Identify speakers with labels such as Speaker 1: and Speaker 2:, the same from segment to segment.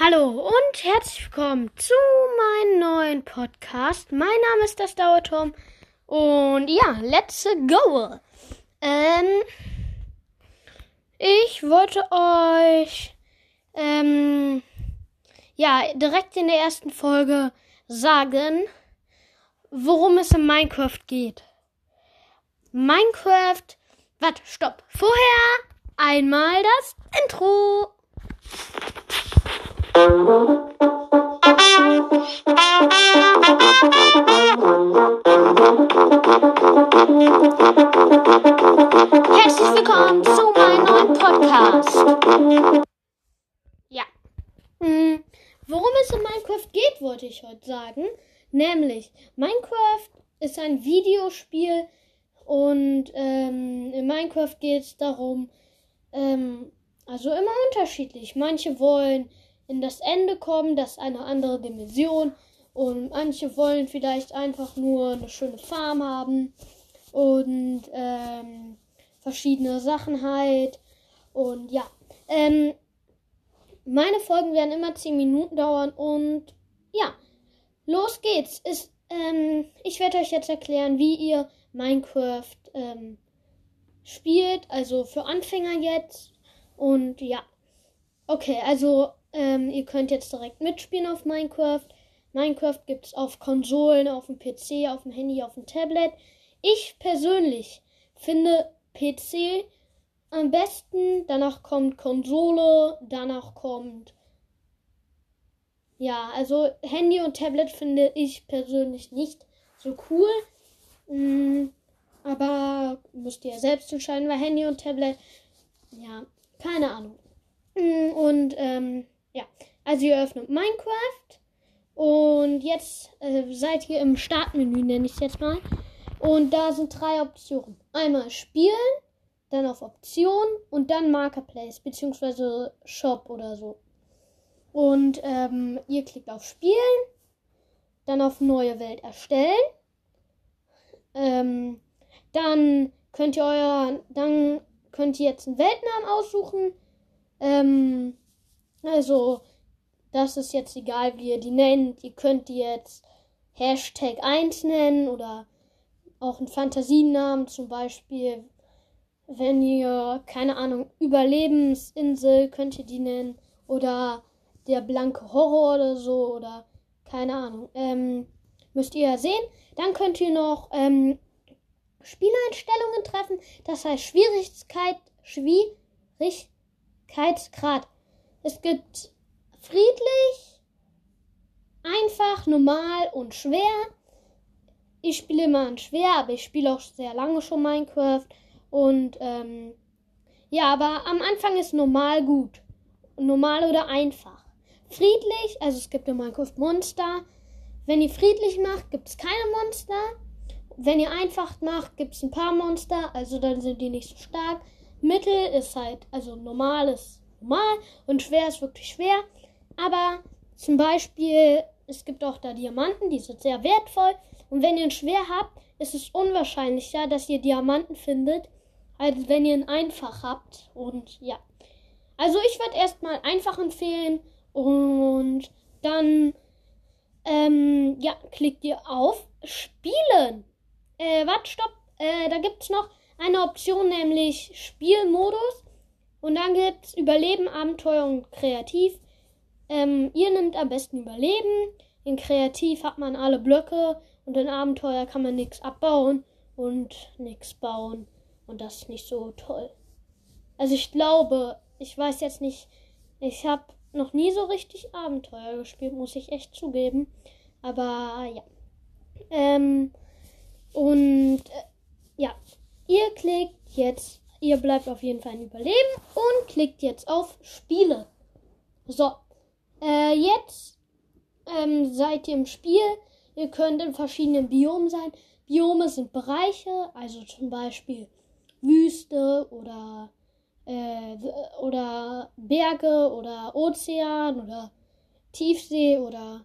Speaker 1: Hallo und herzlich willkommen zu meinem neuen Podcast. Mein Name ist das Dauerturm und ja, let's go. Ähm, ich wollte euch ähm, ja direkt in der ersten Folge sagen, worum es in Minecraft geht. Minecraft, warte, stopp. Vorher einmal das Intro. Es in Minecraft geht, wollte ich heute sagen. Nämlich, Minecraft ist ein Videospiel und ähm, in Minecraft geht es darum, ähm, also immer unterschiedlich. Manche wollen in das Ende kommen, das ist eine andere Dimension. Und manche wollen vielleicht einfach nur eine schöne Farm haben und ähm, verschiedene Sachen halt. Und ja, ähm, meine Folgen werden immer 10 Minuten dauern und ja, los geht's. Ist, ähm, ich werde euch jetzt erklären, wie ihr Minecraft ähm, spielt, also für Anfänger jetzt. Und ja, okay, also ähm, ihr könnt jetzt direkt mitspielen auf Minecraft. Minecraft gibt es auf Konsolen, auf dem PC, auf dem Handy, auf dem Tablet. Ich persönlich finde PC am besten. Danach kommt Konsole, danach kommt. Ja, also Handy und Tablet finde ich persönlich nicht so cool. Mm, aber müsst ihr selbst entscheiden, weil Handy und Tablet, ja, keine Ahnung. Mm, und ähm, ja, also ihr öffnet Minecraft und jetzt äh, seid ihr im Startmenü, nenne ich es jetzt mal. Und da sind drei Optionen. Einmal Spielen, dann auf Optionen und dann Marketplace beziehungsweise Shop oder so. Und ähm, ihr klickt auf Spielen, dann auf Neue Welt erstellen. Ähm, dann könnt ihr euer, dann könnt ihr jetzt einen Weltnamen aussuchen. Ähm, also, das ist jetzt egal, wie ihr die nennt. Ihr könnt die jetzt Hashtag 1 nennen oder auch einen Fantasienamen, zum Beispiel, wenn ihr, keine Ahnung, Überlebensinsel könnt ihr die nennen oder der blanke Horror oder so oder keine Ahnung. Ähm, müsst ihr ja sehen. Dann könnt ihr noch ähm, Spieleinstellungen treffen. Das heißt Schwierigkeit, Schwierigkeitsgrad. Es gibt friedlich, einfach, normal und schwer. Ich spiele immer an schwer, aber ich spiele auch sehr lange schon Minecraft. Und ähm, ja, aber am Anfang ist normal gut. Normal oder einfach. Friedlich, also es gibt in Minecraft Monster. Wenn ihr friedlich macht, gibt es keine Monster. Wenn ihr einfach macht, gibt es ein paar Monster, also dann sind die nicht so stark. Mittel ist halt, also normal ist normal und schwer ist wirklich schwer. Aber zum Beispiel, es gibt auch da Diamanten, die sind sehr wertvoll. Und wenn ihr ihn schwer habt, ist es unwahrscheinlicher, dass ihr Diamanten findet, als wenn ihr ihn einfach habt. Und ja. Also ich würde erstmal einfach empfehlen und dann ähm, ja, klickt ihr auf Spielen. Äh, warte, stopp. Äh, da gibt es noch eine Option, nämlich Spielmodus. Und dann gibt es Überleben, Abenteuer und Kreativ. Ähm, ihr nimmt am besten Überleben. In Kreativ hat man alle Blöcke und in Abenteuer kann man nichts abbauen und nichts bauen. Und das ist nicht so toll. Also ich glaube, ich weiß jetzt nicht, ich habe noch nie so richtig Abenteuer gespielt, muss ich echt zugeben. Aber ja. Ähm, und äh, ja, ihr klickt jetzt Ihr bleibt auf jeden Fall in Überleben und klickt jetzt auf Spiele. So, äh, jetzt ähm, seid ihr im Spiel. Ihr könnt in verschiedenen Biomen sein. Biome sind Bereiche, also zum Beispiel Wüste oder, äh, oder Berge oder Ozean oder Tiefsee oder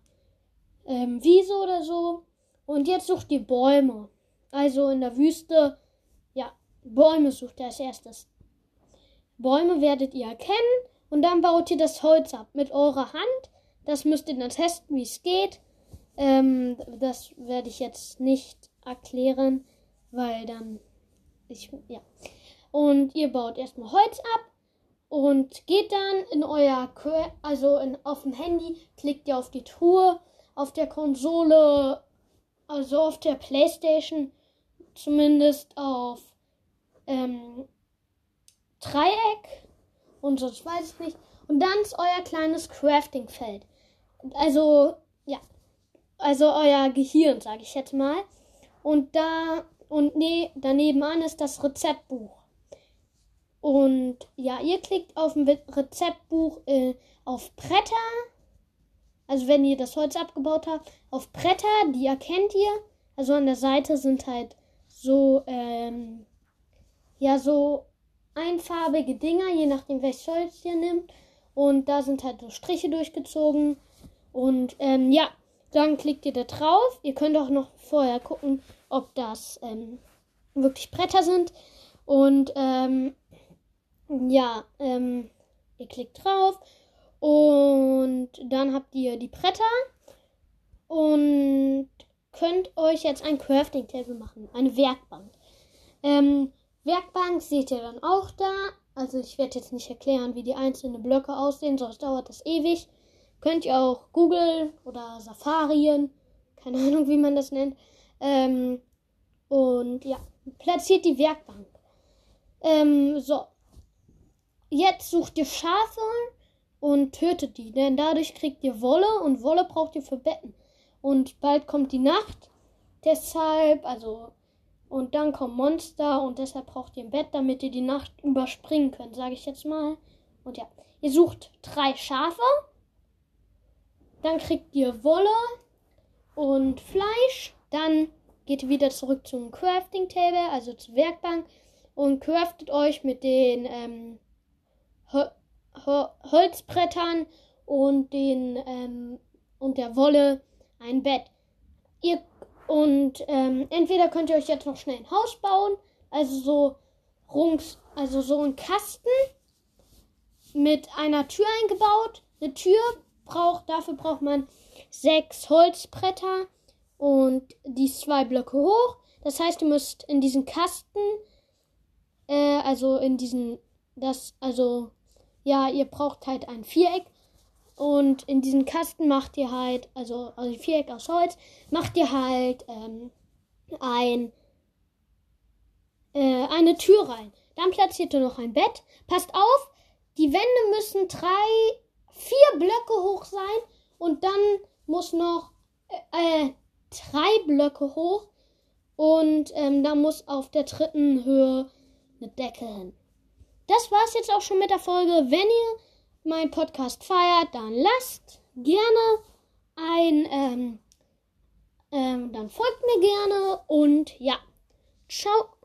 Speaker 1: ähm, Wiese oder so. Und jetzt sucht ihr Bäume. Also in der Wüste Bäume sucht er als erstes. Bäume werdet ihr erkennen Und dann baut ihr das Holz ab mit eurer Hand. Das müsst ihr dann testen, wie es geht. Ähm, das werde ich jetzt nicht erklären, weil dann ich ja. Und ihr baut erstmal Holz ab und geht dann in euer also in, auf dem Handy klickt ihr auf die Truhe auf der Konsole, also auf der Playstation zumindest auf ähm, Dreieck und sonst weiß ich nicht. Und dann ist euer kleines Crafting-Feld. Also, ja. Also euer Gehirn, sage ich jetzt mal. Und da, und nee, daneben an ist das Rezeptbuch. Und ja, ihr klickt auf dem Rezeptbuch äh, auf Bretter. Also wenn ihr das Holz abgebaut habt, auf Bretter, die erkennt ihr. Also an der Seite sind halt so, ähm, ja, so einfarbige Dinger, je nachdem welches Holz ihr nimmt. Und da sind halt so Striche durchgezogen. Und ähm, ja, dann klickt ihr da drauf. Ihr könnt auch noch vorher gucken, ob das ähm, wirklich Bretter sind. Und ähm, ja, ähm, ihr klickt drauf und dann habt ihr die Bretter und könnt euch jetzt ein Crafting Table machen, eine Werkbank. Ähm, Werkbank seht ihr dann auch da. Also ich werde jetzt nicht erklären, wie die einzelnen Blöcke aussehen, sonst dauert das ewig. Könnt ihr auch googeln oder Safarien, keine Ahnung, wie man das nennt. Ähm, und ja, platziert die Werkbank. Ähm, so, Jetzt sucht ihr Schafe und tötet die, denn dadurch kriegt ihr Wolle und Wolle braucht ihr für Betten. Und bald kommt die Nacht, deshalb, also, und dann kommen Monster und deshalb braucht ihr ein Bett, damit ihr die Nacht überspringen könnt, sage ich jetzt mal. Und ja, ihr sucht drei Schafe, dann kriegt ihr Wolle und Fleisch, dann geht ihr wieder zurück zum Crafting Table, also zur Werkbank und craftet euch mit den ähm, Holzbrettern und den ähm, und der Wolle ein Bett. Ihr und ähm, entweder könnt ihr euch jetzt noch schnell ein Haus bauen, also so rungs, also so ein Kasten mit einer Tür eingebaut. Eine Tür braucht, dafür braucht man sechs Holzbretter und die zwei Blöcke hoch. Das heißt, ihr müsst in diesen Kasten, äh, also in diesen, das, also ja, ihr braucht halt ein Viereck. Und in diesen Kasten macht ihr halt, also, also Viereck aus Holz, macht ihr halt ähm, ein, äh, eine Tür rein. Dann platziert ihr noch ein Bett. Passt auf, die Wände müssen drei, vier Blöcke hoch sein. Und dann muss noch äh, äh drei Blöcke hoch. Und ähm, da muss auf der dritten Höhe eine Decke hin das war's jetzt auch schon mit der Folge. Wenn ihr meinen Podcast feiert, dann lasst gerne ein, ähm, ähm, dann folgt mir gerne und ja, ciao.